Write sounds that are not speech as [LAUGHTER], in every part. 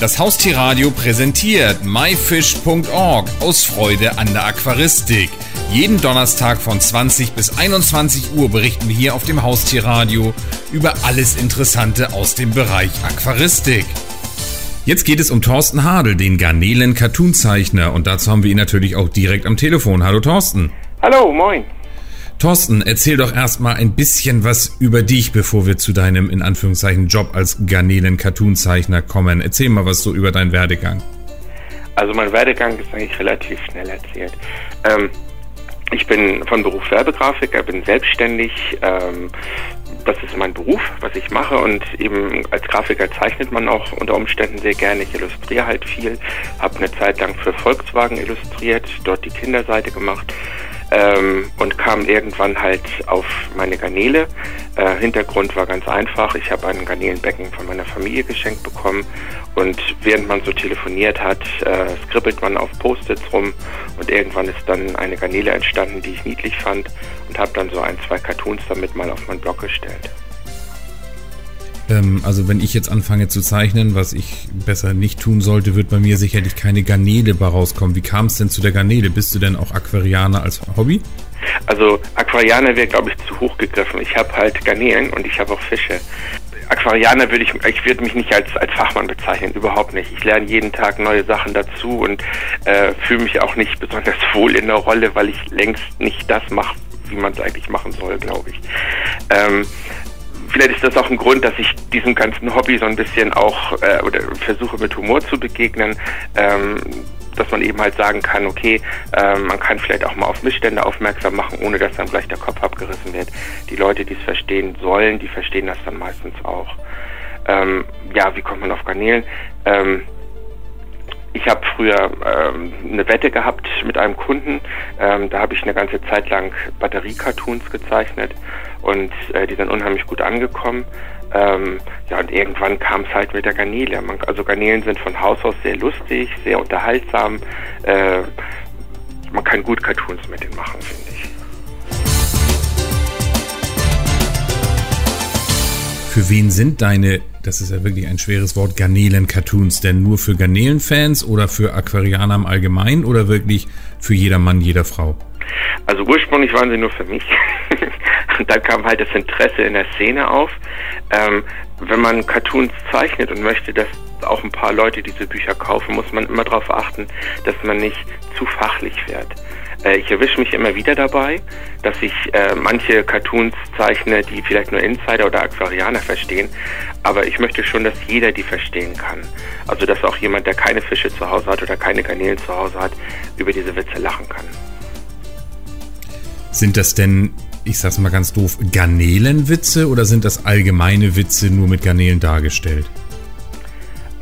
Das Haustierradio präsentiert myfish.org aus Freude an der Aquaristik. Jeden Donnerstag von 20 bis 21 Uhr berichten wir hier auf dem Haustierradio über alles Interessante aus dem Bereich Aquaristik. Jetzt geht es um Thorsten Hadel, den Garnelen-Cartoonzeichner. Und dazu haben wir ihn natürlich auch direkt am Telefon. Hallo Thorsten. Hallo, moin. Thorsten, erzähl doch erstmal ein bisschen was über dich, bevor wir zu deinem in Anführungszeichen Job als Garnelen-Cartoonzeichner kommen. Erzähl mal was so über deinen Werdegang. Also mein Werdegang ist eigentlich relativ schnell erzählt. Ähm, ich bin von Beruf Werbegrafiker, bin selbstständig. Ähm, das ist mein Beruf, was ich mache und eben als Grafiker zeichnet man auch unter Umständen sehr gerne. Ich illustriere halt viel, habe eine Zeit lang für Volkswagen illustriert, dort die Kinderseite gemacht ähm, und kam irgendwann halt auf meine Garnele. Äh, Hintergrund war ganz einfach. Ich habe ein Garnelenbecken von meiner Familie geschenkt bekommen und während man so telefoniert hat, äh, skribbelt man auf Post-its rum und irgendwann ist dann eine Garnele entstanden, die ich niedlich fand und habe dann so ein, zwei Cartoons damit mal auf meinen Blog gestellt. Ähm, also wenn ich jetzt anfange zu zeichnen, was ich besser nicht tun sollte, wird bei mir sicherlich keine Garnele bei rauskommen. Wie kam es denn zu der Garnele? Bist du denn auch Aquarianer als Hobby? Also Aquarianer wäre, glaube ich, zu hoch gegriffen. Ich habe halt Garnelen und ich habe auch Fische. Aquarianer würde ich, ich würde mich nicht als, als Fachmann bezeichnen, überhaupt nicht. Ich lerne jeden Tag neue Sachen dazu und äh, fühle mich auch nicht besonders [LAUGHS] wohl in der Rolle, weil ich längst nicht das mache, wie man es eigentlich machen soll, glaube ich. Ähm, vielleicht ist das auch ein Grund, dass ich diesem ganzen Hobby so ein bisschen auch äh, oder versuche mit Humor zu begegnen. Ähm, dass man eben halt sagen kann, okay, äh, man kann vielleicht auch mal auf Missstände aufmerksam machen, ohne dass dann gleich der Kopf abgerissen wird. Die Leute, die es verstehen sollen, die verstehen das dann meistens auch. Ähm, ja, wie kommt man auf Garnelen? Ähm, ich habe früher ähm, eine Wette gehabt mit einem Kunden. Ähm, da habe ich eine ganze Zeit lang Batterie-Cartoons gezeichnet und äh, die sind unheimlich gut angekommen. Ähm, ja, und irgendwann kam es halt mit der Garnele. Man, also Garnelen sind von Haus aus sehr lustig, sehr unterhaltsam. Äh, man kann gut Cartoons mit denen machen, finde ich. Für wen sind deine, das ist ja wirklich ein schweres Wort, Garnelen-Cartoons denn nur für Garnelenfans oder für Aquarianer im Allgemeinen oder wirklich für jeder Mann, jeder Frau? Also ursprünglich waren sie nur für mich. [LAUGHS] Und dann kam halt das Interesse in der Szene auf. Ähm, wenn man Cartoons zeichnet und möchte, dass auch ein paar Leute diese Bücher kaufen, muss man immer darauf achten, dass man nicht zu fachlich wird. Äh, ich erwische mich immer wieder dabei, dass ich äh, manche Cartoons zeichne, die vielleicht nur Insider oder Aquarianer verstehen, aber ich möchte schon, dass jeder die verstehen kann. Also dass auch jemand, der keine Fische zu Hause hat oder keine Garnelen zu Hause hat, über diese Witze lachen kann. Sind das denn, ich sag's mal ganz doof, Garnelenwitze oder sind das allgemeine Witze nur mit Garnelen dargestellt?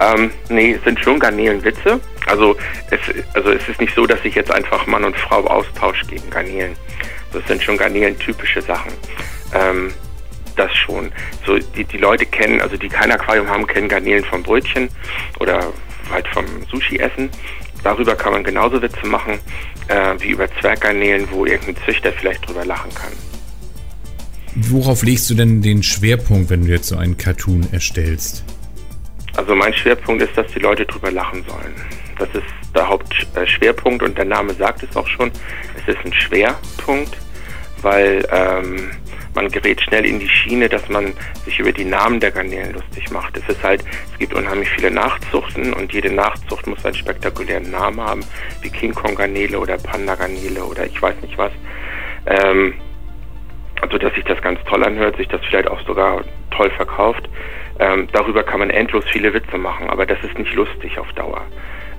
Ähm, nee, es sind schon Garnelenwitze. Also es, also es ist nicht so, dass ich jetzt einfach Mann und Frau austausche gegen Garnelen. Das sind schon Garnelen-typische Sachen. Ähm, das schon. So die, die Leute kennen, also die kein Aquarium haben, kennen Garnelen vom Brötchen oder halt vom Sushi essen. Darüber kann man genauso Witze machen äh, wie über Zwerggarnelen, wo irgendein Züchter vielleicht drüber lachen kann. Worauf legst du denn den Schwerpunkt, wenn du jetzt so einen Cartoon erstellst? Also mein Schwerpunkt ist, dass die Leute drüber lachen sollen. Das ist der Hauptschwerpunkt und der Name sagt es auch schon. Es ist ein Schwerpunkt, weil ähm, man gerät schnell in die Schiene, dass man sich über die Namen der Garnelen lustig macht. Es ist halt, es gibt unheimlich viele Nachzuchten und jede Nachzucht muss einen spektakulären Namen haben, wie King Kong Garnele oder Panda Garnele oder ich weiß nicht was. Ähm, also dass sich das ganz toll anhört, sich das vielleicht auch sogar toll verkauft. Ähm, darüber kann man endlos viele Witze machen, aber das ist nicht lustig auf Dauer.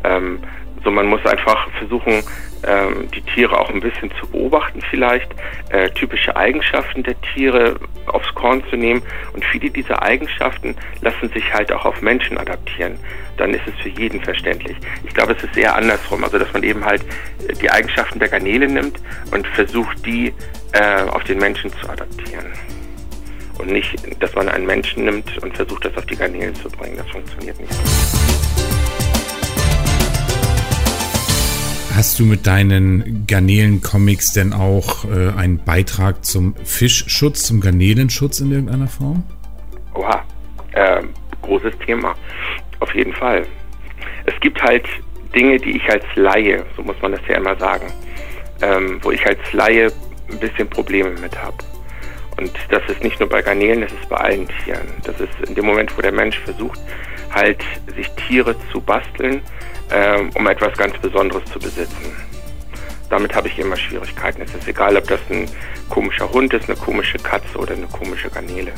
Ähm, so man muss einfach versuchen, ähm, die Tiere auch ein bisschen zu beobachten vielleicht, äh, typische Eigenschaften der Tiere aufs Korn zu nehmen und viele dieser Eigenschaften lassen sich halt auch auf Menschen adaptieren. Dann ist es für jeden verständlich. Ich glaube, es ist eher andersrum, also dass man eben halt äh, die Eigenschaften der Garnele nimmt und versucht, die äh, auf den Menschen zu adaptieren. Und nicht, dass man einen Menschen nimmt und versucht, das auf die Garnelen zu bringen. Das funktioniert nicht. Hast du mit deinen Garnelen-Comics denn auch äh, einen Beitrag zum Fischschutz, zum Garnelenschutz in irgendeiner Form? Oha, äh, großes Thema. Auf jeden Fall. es gibt halt Dinge, die ich als Laie, so muss man das ja immer sagen, ähm, wo ich als Laie ein bisschen Probleme mit habe. Und das ist nicht nur bei Garnelen, das ist bei allen Tieren. Das ist in dem Moment, wo der Mensch versucht, halt sich Tiere zu basteln, ähm, um etwas ganz Besonderes zu besitzen. Damit habe ich immer Schwierigkeiten. Es ist egal, ob das ein komischer Hund ist, eine komische Katze oder eine komische Garnele.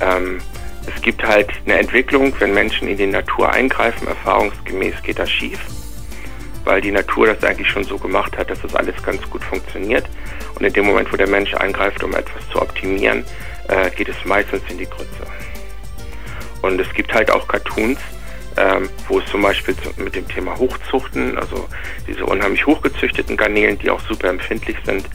Ähm, es gibt halt eine Entwicklung, wenn Menschen in die Natur eingreifen, erfahrungsgemäß geht das schief, weil die Natur das eigentlich schon so gemacht hat, dass das alles ganz gut funktioniert. Und in dem Moment, wo der Mensch eingreift, um etwas zu optimieren, äh, geht es meistens in die Grütze. Und es gibt halt auch Cartoons, ähm, wo es zum Beispiel mit dem Thema Hochzuchten, also diese unheimlich hochgezüchteten Garnelen, die auch super empfindlich sind,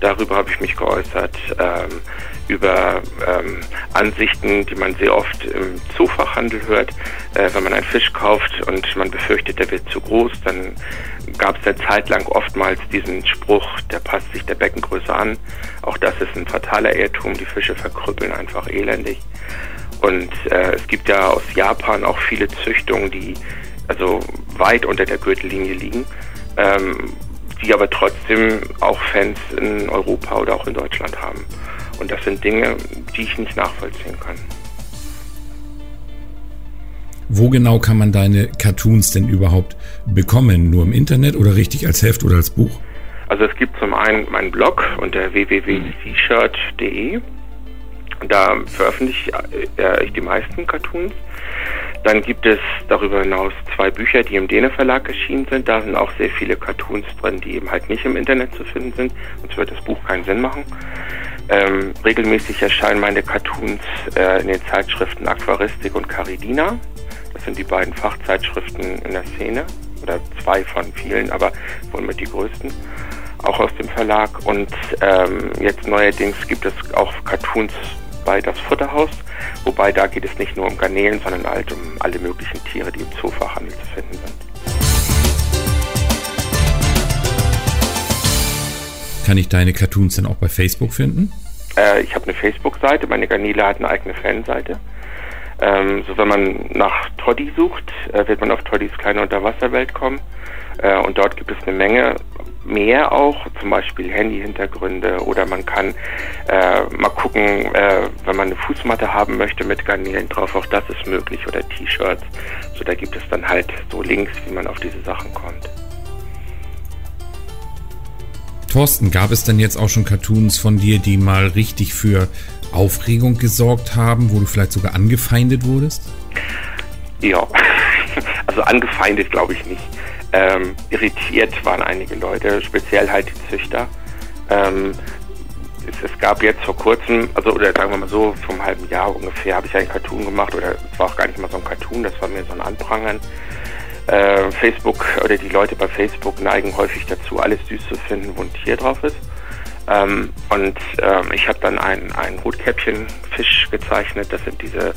darüber habe ich mich geäußert. Ähm, über ähm, Ansichten, die man sehr oft im Zoofachhandel hört. Äh, wenn man einen Fisch kauft und man befürchtet, der wird zu groß, dann gab es eine Zeit lang oftmals diesen Spruch, der passt sich der Beckengröße an. Auch das ist ein fataler Irrtum. Die Fische verkrüppeln einfach elendig. Und äh, es gibt ja aus Japan auch viele Züchtungen, die also weit unter der Gürtellinie liegen, ähm, die aber trotzdem auch Fans in Europa oder auch in Deutschland haben. Und das sind Dinge, die ich nicht nachvollziehen kann. Wo genau kann man deine Cartoons denn überhaupt bekommen? Nur im Internet oder richtig als Heft oder als Buch? Also es gibt zum einen meinen Blog unter www.t-shirt.de. Da veröffentliche äh, ich die meisten Cartoons. Dann gibt es darüber hinaus zwei Bücher, die im Dene Verlag erschienen sind. Da sind auch sehr viele Cartoons drin, die eben halt nicht im Internet zu finden sind. Sonst wird das Buch keinen Sinn machen. Ähm, regelmäßig erscheinen meine Cartoons äh, in den Zeitschriften Aquaristik und Caridina. Das sind die beiden Fachzeitschriften in der Szene oder zwei von vielen, aber wohl mit die größten, auch aus dem Verlag. Und ähm, jetzt neuerdings gibt es auch Cartoons bei das Futterhaus, wobei da geht es nicht nur um Garnelen, sondern halt um alle möglichen Tiere, die im Zoofachhandel zu finden sind. Kann ich deine Cartoons denn auch bei Facebook finden? Äh, ich habe eine Facebook-Seite, meine Garnele hat eine eigene Fanseite. Ähm, so wenn man nach Toddy sucht, äh, wird man auf Toddys kleine Unterwasserwelt kommen. Äh, und dort gibt es eine Menge mehr auch, zum Beispiel Handy-Hintergründe oder man kann äh, mal gucken, äh, wenn man eine Fußmatte haben möchte mit Garnelen drauf, auch das ist möglich oder T-Shirts. So da gibt es dann halt so Links, wie man auf diese Sachen kommt. Thorsten, gab es denn jetzt auch schon Cartoons von dir, die mal richtig für Aufregung gesorgt haben, wo du vielleicht sogar angefeindet wurdest? Ja, [LAUGHS] also angefeindet glaube ich nicht. Ähm, irritiert waren einige Leute, speziell halt die Züchter. Ähm, es, es, gab jetzt vor kurzem, also oder sagen wir mal so, einem halben Jahr ungefähr, habe ich einen Cartoon gemacht, oder es war auch gar nicht mal so ein Cartoon, das war mir so ein Anprangern äh, Facebook oder die Leute bei Facebook neigen häufig dazu, alles süß zu finden, wo ein Tier drauf ist. Ähm, und ähm, ich habe dann einen, einen Rotkäppchenfisch gezeichnet. Das sind diese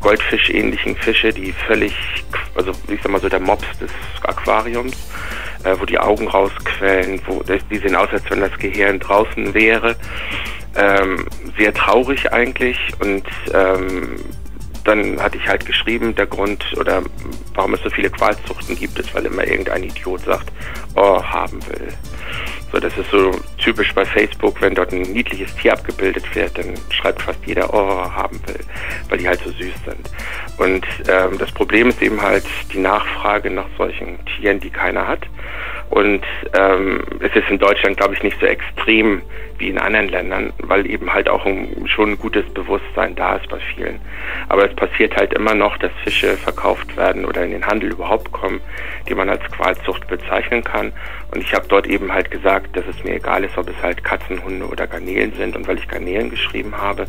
Goldfisch-ähnlichen Fische, die völlig, also ich sag mal so der Mops des Aquariums, äh, wo die Augen rausquellen, wo die sehen aus, als wenn das Gehirn draußen wäre. Ähm, sehr traurig eigentlich und ähm, dann hatte ich halt geschrieben, der Grund oder warum es so viele Qualzuchten gibt, ist, weil immer irgendein Idiot sagt, oh, haben will. So, das ist so typisch bei Facebook, wenn dort ein niedliches Tier abgebildet wird, dann schreibt fast jeder, oh, haben will, weil die halt so süß sind. Und ähm, das Problem ist eben halt die Nachfrage nach solchen Tieren, die keiner hat. Und ähm, es ist in Deutschland, glaube ich, nicht so extrem wie in anderen Ländern, weil eben halt auch ein, schon ein gutes Bewusstsein da ist bei vielen. Aber es passiert halt immer noch, dass Fische verkauft werden oder in den Handel überhaupt kommen, die man als Qualzucht bezeichnen kann. Und ich habe dort eben halt gesagt, dass es mir egal ist, ob es halt Katzen, Hunde oder Garnelen sind. Und weil ich Garnelen geschrieben habe,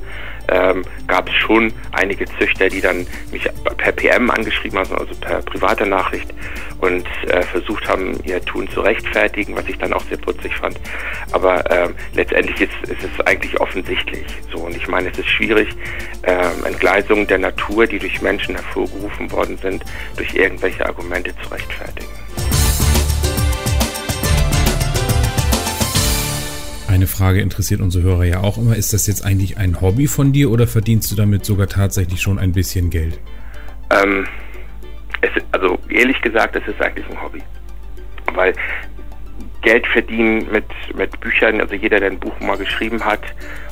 ähm, gab es schon einige Züchter, die dann mich per PM angeschrieben haben, also per private Nachricht und äh, versucht haben, ihr Tun zu rechtfertigen, was ich dann auch sehr putzig fand. Aber ähm, letztendlich ist, ist, es eigentlich offensichtlich so. Und ich meine, es ist schwierig, ähm, Entgleisungen der Natur, die durch Menschen hervorgerufen worden sind, durch irgendwelche Argumente zu rechtfertigen. Eine Frage interessiert unsere Hörer ja auch immer. Ist das jetzt eigentlich ein Hobby von dir oder verdienst du damit sogar tatsächlich schon ein bisschen Geld? Ähm, es, also ehrlich gesagt, es ist eigentlich ein Hobby. Weil Geld verdienen mit, mit Büchern, also jeder, der ein Buch mal geschrieben hat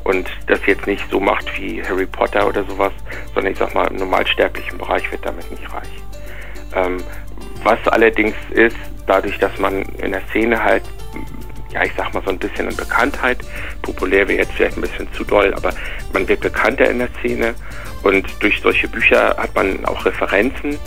und das jetzt nicht so macht wie Harry Potter oder sowas, sondern ich sag mal, im normalsterblichen Bereich wird damit nicht reich. Ähm, was allerdings ist, dadurch, dass man in der Szene halt, ja, ich sag mal so ein bisschen an Bekanntheit, populär wäre jetzt vielleicht ein bisschen zu doll, aber man wird bekannter in der Szene und durch solche Bücher hat man auch Referenzen,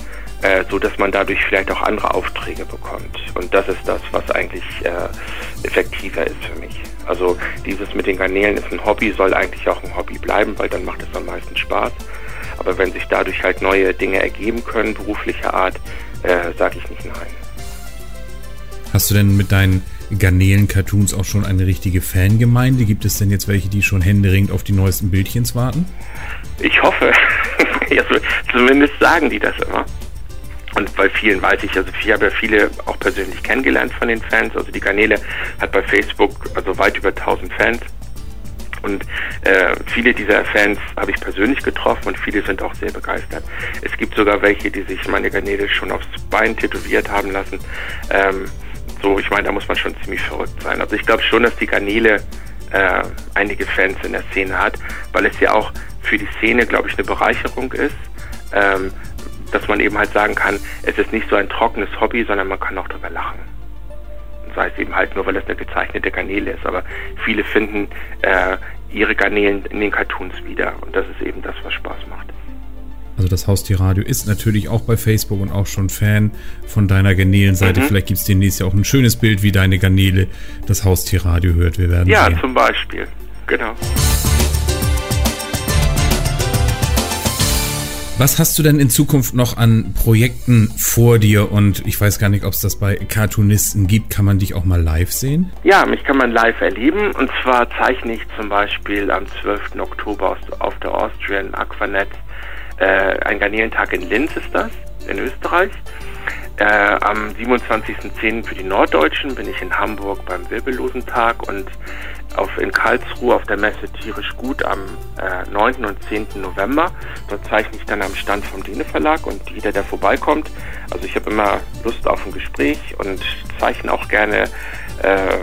äh, so dass man dadurch vielleicht auch andere Aufträge bekommt. Und das ist das, was eigentlich äh, effektiver ist für mich. Also dieses mit den Garnelen ist ein Hobby, soll eigentlich auch ein Hobby bleiben, weil dann macht es am meisten Spaß. Aber wenn sich dadurch halt neue Dinge ergeben können, beruflicher Art, äh, sage ich nicht nein. Hast du denn mit deinen Garnelen-Cartoons auch schon eine richtige Fangemeinde? Gibt es denn jetzt welche, die schon händeringend auf die neuesten Bildchens warten? Ich hoffe. [LAUGHS] zumindest sagen die das immer. Und bei vielen weiß ich, also ich habe ja viele auch persönlich kennengelernt von den Fans. Also die Garnele hat bei Facebook also weit über 1000 Fans. Und äh, viele dieser Fans habe ich persönlich getroffen und viele sind auch sehr begeistert. Es gibt sogar welche, die sich meine Garnele schon aufs Bein tätowiert haben lassen. Ähm, so, ich meine, da muss man schon ziemlich verrückt sein. Also ich glaube schon, dass die Garnele äh, einige Fans in der Szene hat, weil es ja auch für die Szene, glaube ich, eine Bereicherung ist. Ähm, dass man eben halt sagen kann, es ist nicht so ein trockenes Hobby, sondern man kann auch darüber lachen sei es eben halt nur, weil es eine gezeichnete Garnele ist. Aber viele finden äh, ihre Garnelen in den Cartoons wieder. Und das ist eben das, was Spaß macht. Also das Haustierradio ist natürlich auch bei Facebook und auch schon Fan von deiner Garnelenseite. Mhm. Vielleicht gibt es demnächst ja auch ein schönes Bild, wie deine Garnele das Haustierradio hört. Wir werden Ja, sehen. zum Beispiel. Genau. Was hast du denn in Zukunft noch an Projekten vor dir? Und ich weiß gar nicht, ob es das bei Cartoonisten gibt. Kann man dich auch mal live sehen? Ja, mich kann man live erleben. Und zwar zeichne ich zum Beispiel am 12. Oktober auf der Austrian Aquanet. Äh, ein Garnelentag in Linz ist das, in Österreich. Äh, am 27.10. für die Norddeutschen bin ich in Hamburg beim Wirbellosentag und auf, in Karlsruhe auf der Messe Tierisch Gut am äh, 9. und 10. November. Dort zeichne ich dann am Stand vom Dene Verlag und jeder, der vorbeikommt, also ich habe immer Lust auf ein Gespräch und zeichne auch gerne äh,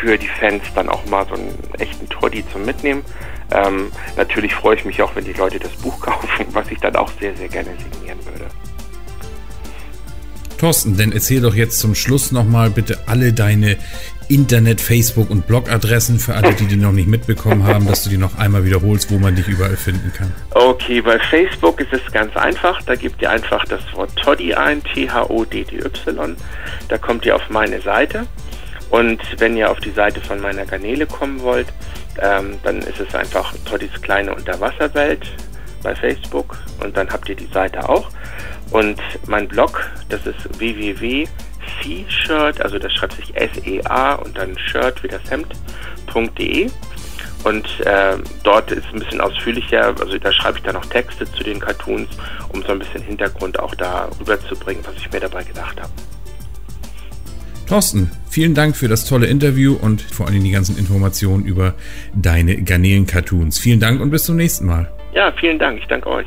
für die Fans dann auch mal so einen echten Toddy zum Mitnehmen. Ähm, natürlich freue ich mich auch, wenn die Leute das Buch [LAUGHS] kaufen, was ich dann auch sehr, sehr gerne signieren würde. Thorsten, denn erzähl doch jetzt zum Schluss nochmal bitte alle deine Internet, Facebook und Blogadressen für alle, die die noch nicht mitbekommen haben, dass du die noch einmal wiederholst, wo man dich überall finden kann. Okay, bei Facebook ist es ganz einfach. Da gebt ihr einfach das Wort Toddy ein, T-H-O-D-D-Y. Da kommt ihr auf meine Seite. Und wenn ihr auf die Seite von meiner Garnele kommen wollt, ähm, dann ist es einfach Toddys kleine Unterwasserwelt bei Facebook. Und dann habt ihr die Seite auch. Und mein Blog, das ist www C-Shirt, also das schreibt sich S-E-A und dann Shirt wie das Hemd.de. Und äh, dort ist ein bisschen ausführlicher, also da schreibe ich dann noch Texte zu den Cartoons, um so ein bisschen Hintergrund auch da rüberzubringen, was ich mir dabei gedacht habe. Thorsten, vielen Dank für das tolle Interview und vor allem die ganzen Informationen über deine Garnelen-Cartoons. Vielen Dank und bis zum nächsten Mal. Ja, vielen Dank. Ich danke euch.